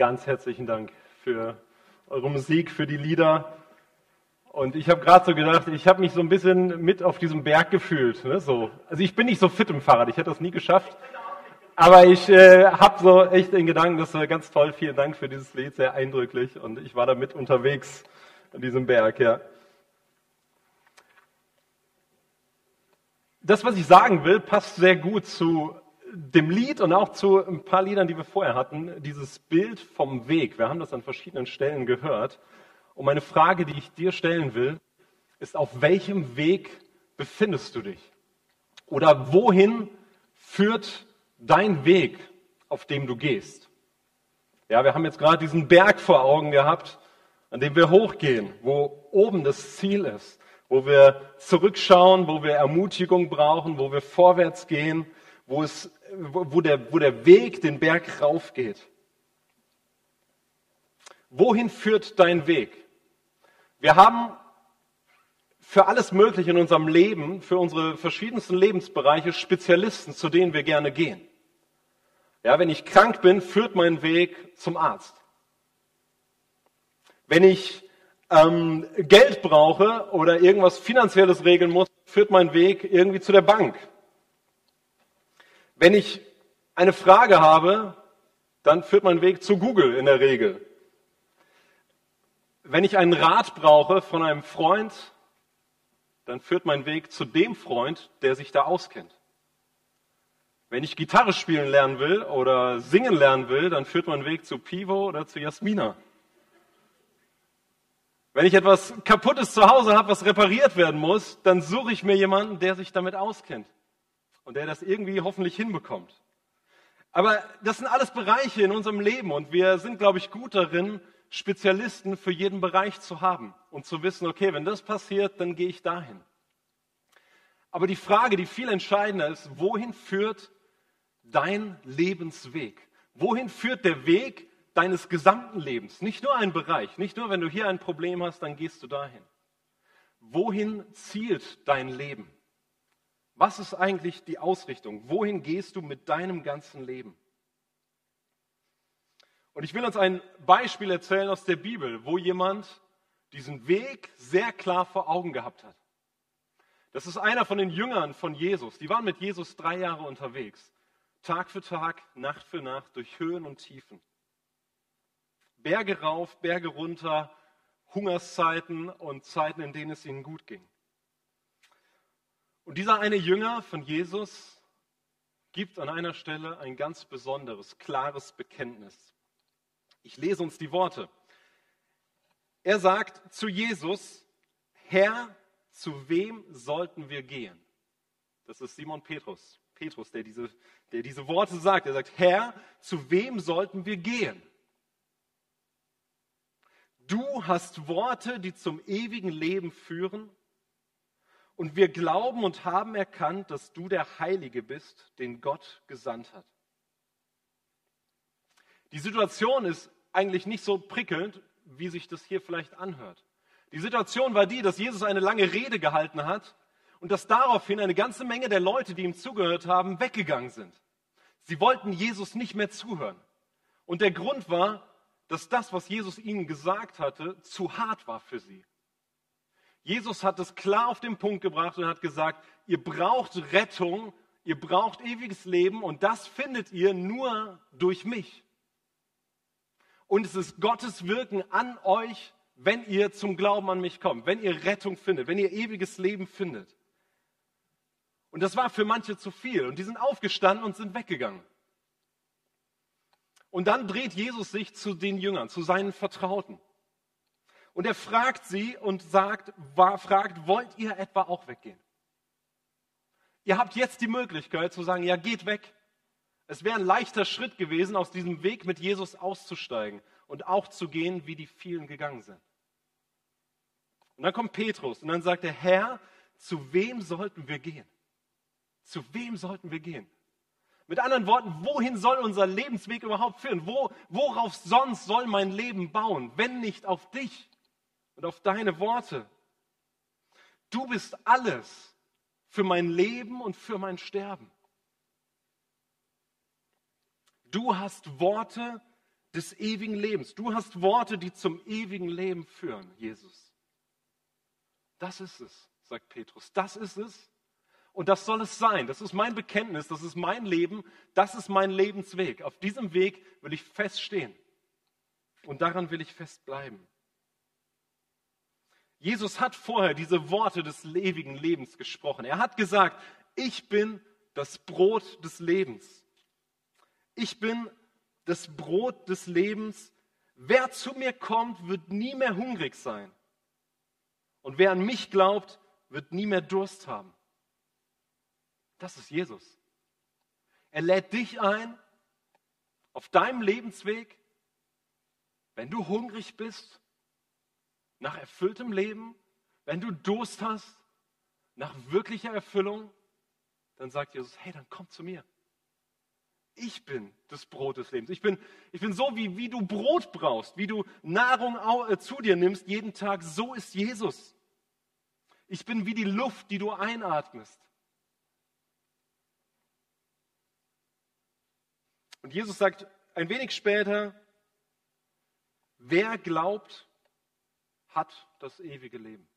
ganz herzlichen Dank für eure Musik, für die Lieder. Und ich habe gerade so gedacht, ich habe mich so ein bisschen mit auf diesem Berg gefühlt. Ne? So. Also ich bin nicht so fit im Fahrrad, ich hätte das nie geschafft. Aber ich äh, habe so echt den Gedanken, das war ganz toll. Vielen Dank für dieses Lied, sehr eindrücklich. Und ich war da mit unterwegs an diesem Berg, ja. Das, was ich sagen will, passt sehr gut zu dem Lied und auch zu ein paar Liedern, die wir vorher hatten. Dieses Bild vom Weg. Wir haben das an verschiedenen Stellen gehört. Und meine Frage, die ich dir stellen will, ist, auf welchem Weg befindest du dich? Oder wohin führt dein Weg, auf dem du gehst? Ja, wir haben jetzt gerade diesen Berg vor Augen gehabt, an dem wir hochgehen, wo oben das Ziel ist, wo wir zurückschauen, wo wir Ermutigung brauchen, wo wir vorwärts gehen, wo, es, wo, der, wo der Weg den Berg raufgeht. Wohin führt dein Weg? Wir haben für alles Mögliche in unserem Leben, für unsere verschiedensten Lebensbereiche Spezialisten, zu denen wir gerne gehen. Ja, wenn ich krank bin, führt mein Weg zum Arzt. Wenn ich ähm, Geld brauche oder irgendwas Finanzielles regeln muss, führt mein Weg irgendwie zu der Bank. Wenn ich eine Frage habe, dann führt mein Weg zu Google in der Regel. Wenn ich einen Rat brauche von einem Freund, dann führt mein Weg zu dem Freund, der sich da auskennt. Wenn ich Gitarre spielen lernen will oder singen lernen will, dann führt mein Weg zu Pivo oder zu Jasmina. Wenn ich etwas Kaputtes zu Hause habe, was repariert werden muss, dann suche ich mir jemanden, der sich damit auskennt und der das irgendwie hoffentlich hinbekommt. Aber das sind alles Bereiche in unserem Leben und wir sind, glaube ich, gut darin, Spezialisten für jeden Bereich zu haben und zu wissen, okay, wenn das passiert, dann gehe ich dahin. Aber die Frage, die viel entscheidender ist, wohin führt dein Lebensweg? Wohin führt der Weg deines gesamten Lebens? Nicht nur ein Bereich, nicht nur, wenn du hier ein Problem hast, dann gehst du dahin. Wohin zielt dein Leben? Was ist eigentlich die Ausrichtung? Wohin gehst du mit deinem ganzen Leben? Und ich will uns ein Beispiel erzählen aus der Bibel, wo jemand diesen Weg sehr klar vor Augen gehabt hat. Das ist einer von den Jüngern von Jesus. Die waren mit Jesus drei Jahre unterwegs. Tag für Tag, Nacht für Nacht, durch Höhen und Tiefen. Berge rauf, Berge runter, Hungerszeiten und Zeiten, in denen es ihnen gut ging. Und dieser eine Jünger von Jesus gibt an einer Stelle ein ganz besonderes, klares Bekenntnis. Ich lese uns die Worte. Er sagt zu Jesus, Herr, zu wem sollten wir gehen? Das ist Simon Petrus, Petrus, der diese, der diese Worte sagt. Er sagt, Herr, zu wem sollten wir gehen? Du hast Worte, die zum ewigen Leben führen. Und wir glauben und haben erkannt, dass du der Heilige bist, den Gott gesandt hat. Die Situation ist eigentlich nicht so prickelnd, wie sich das hier vielleicht anhört. Die Situation war die, dass Jesus eine lange Rede gehalten hat und dass daraufhin eine ganze Menge der Leute, die ihm zugehört haben, weggegangen sind. Sie wollten Jesus nicht mehr zuhören. Und der Grund war, dass das, was Jesus ihnen gesagt hatte, zu hart war für sie. Jesus hat es klar auf den Punkt gebracht und hat gesagt, ihr braucht Rettung, ihr braucht ewiges Leben und das findet ihr nur durch mich. Und es ist Gottes Wirken an euch, wenn ihr zum Glauben an mich kommt, wenn ihr Rettung findet, wenn ihr ewiges Leben findet. Und das war für manche zu viel. Und die sind aufgestanden und sind weggegangen. Und dann dreht Jesus sich zu den Jüngern, zu seinen Vertrauten. Und er fragt sie und sagt, war, fragt, wollt ihr etwa auch weggehen? Ihr habt jetzt die Möglichkeit zu sagen, ja, geht weg. Es wäre ein leichter Schritt gewesen, aus diesem Weg mit Jesus auszusteigen und auch zu gehen, wie die vielen gegangen sind. Und dann kommt Petrus und dann sagt er, Herr, zu wem sollten wir gehen? Zu wem sollten wir gehen? Mit anderen Worten, wohin soll unser Lebensweg überhaupt führen? Wo, worauf sonst soll mein Leben bauen, wenn nicht auf dich und auf deine Worte? Du bist alles für mein Leben und für mein Sterben. Du hast Worte, des ewigen Lebens. Du hast Worte, die zum ewigen Leben führen, Jesus. Das ist es, sagt Petrus. Das ist es. Und das soll es sein. Das ist mein Bekenntnis, das ist mein Leben, das ist mein Lebensweg. Auf diesem Weg will ich feststehen. Und daran will ich festbleiben. Jesus hat vorher diese Worte des ewigen Lebens gesprochen. Er hat gesagt, ich bin das Brot des Lebens. Ich bin das Brot des Lebens. Wer zu mir kommt, wird nie mehr hungrig sein. Und wer an mich glaubt, wird nie mehr Durst haben. Das ist Jesus. Er lädt dich ein auf deinem Lebensweg, wenn du hungrig bist nach erfülltem Leben, wenn du Durst hast nach wirklicher Erfüllung, dann sagt Jesus, hey, dann komm zu mir. Ich bin das Brot des Lebens. Ich bin, ich bin so, wie, wie du Brot brauchst, wie du Nahrung äh, zu dir nimmst jeden Tag, so ist Jesus. Ich bin wie die Luft, die du einatmest. Und Jesus sagt ein wenig später, wer glaubt, hat das ewige Leben.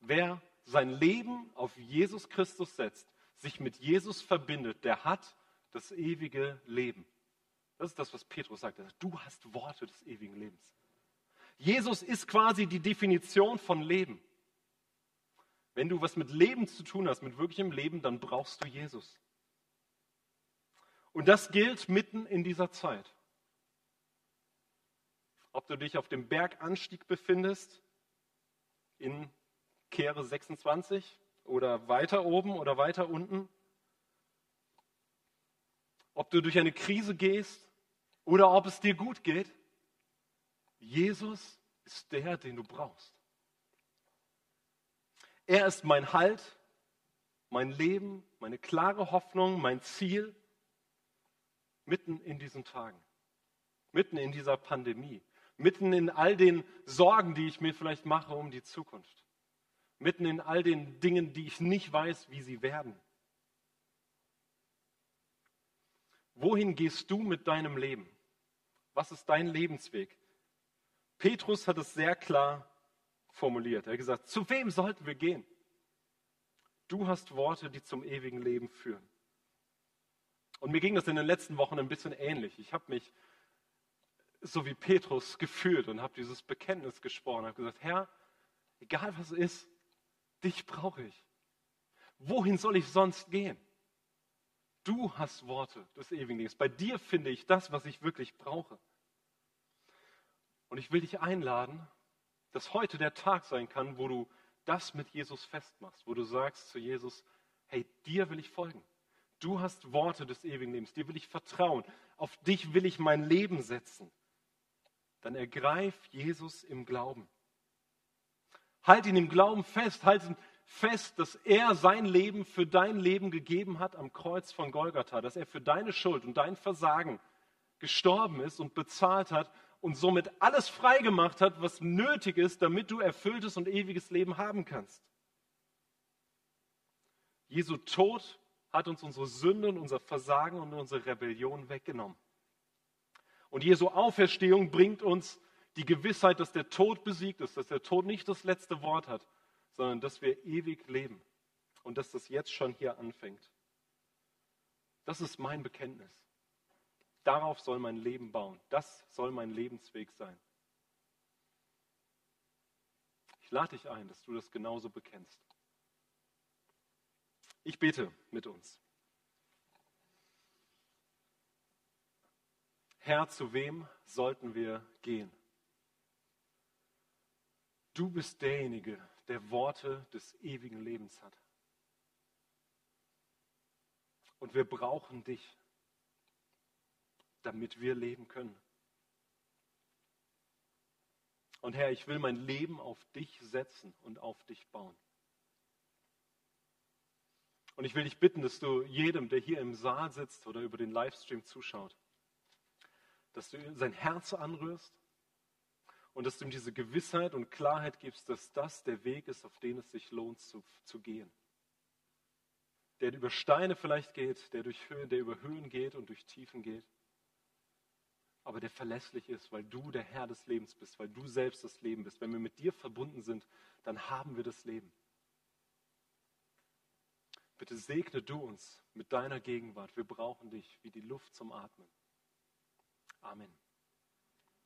Wer sein Leben auf Jesus Christus setzt, sich mit Jesus verbindet, der hat das ewige Leben. Das ist das, was Petrus sagt. Du hast Worte des ewigen Lebens. Jesus ist quasi die Definition von Leben. Wenn du was mit Leben zu tun hast, mit wirklichem Leben, dann brauchst du Jesus. Und das gilt mitten in dieser Zeit. Ob du dich auf dem Berganstieg befindest, in Kehre 26 oder weiter oben oder weiter unten, ob du durch eine Krise gehst oder ob es dir gut geht, Jesus ist der, den du brauchst. Er ist mein Halt, mein Leben, meine klare Hoffnung, mein Ziel mitten in diesen Tagen, mitten in dieser Pandemie, mitten in all den Sorgen, die ich mir vielleicht mache um die Zukunft, mitten in all den Dingen, die ich nicht weiß, wie sie werden. Wohin gehst du mit deinem Leben? Was ist dein Lebensweg? Petrus hat es sehr klar formuliert. Er hat gesagt, zu wem sollten wir gehen? Du hast Worte, die zum ewigen Leben führen. Und mir ging das in den letzten Wochen ein bisschen ähnlich. Ich habe mich so wie Petrus gefühlt und habe dieses Bekenntnis gesprochen, habe gesagt, Herr, egal was es ist, dich brauche ich. Wohin soll ich sonst gehen? Du hast Worte des ewigen Lebens. Bei dir finde ich das, was ich wirklich brauche. Und ich will dich einladen, dass heute der Tag sein kann, wo du das mit Jesus festmachst, wo du sagst zu Jesus, hey, dir will ich folgen. Du hast Worte des ewigen Lebens, dir will ich vertrauen, auf dich will ich mein Leben setzen. Dann ergreif Jesus im Glauben. Halt ihn im Glauben fest, halt ihn fest, dass er sein Leben für dein Leben gegeben hat am Kreuz von Golgatha, dass er für deine Schuld und dein Versagen gestorben ist und bezahlt hat und somit alles freigemacht hat, was nötig ist, damit du erfülltes und ewiges Leben haben kannst. Jesu Tod hat uns unsere Sünde und unser Versagen und unsere Rebellion weggenommen. Und Jesu Auferstehung bringt uns die Gewissheit, dass der Tod besiegt ist, dass der Tod nicht das letzte Wort hat, sondern dass wir ewig leben und dass das jetzt schon hier anfängt. Das ist mein Bekenntnis. Darauf soll mein Leben bauen. Das soll mein Lebensweg sein. Ich lade dich ein, dass du das genauso bekennst. Ich bete mit uns. Herr, zu wem sollten wir gehen? Du bist derjenige, der Worte des ewigen Lebens hat. Und wir brauchen dich, damit wir leben können. Und Herr, ich will mein Leben auf dich setzen und auf dich bauen. Und ich will dich bitten, dass du jedem, der hier im Saal sitzt oder über den Livestream zuschaut, dass du sein Herz anrührst und dass du ihm diese Gewissheit und Klarheit gibst, dass das der Weg ist, auf den es sich lohnt zu, zu gehen. Der über Steine vielleicht geht, der, durch Höhen, der über Höhen geht und durch Tiefen geht. aber der verlässlich ist, weil du der Herr des Lebens bist, weil du selbst das Leben bist. Wenn wir mit dir verbunden sind, dann haben wir das Leben. Bitte segne du uns mit deiner Gegenwart. Wir brauchen dich wie die Luft zum Atmen. Amen.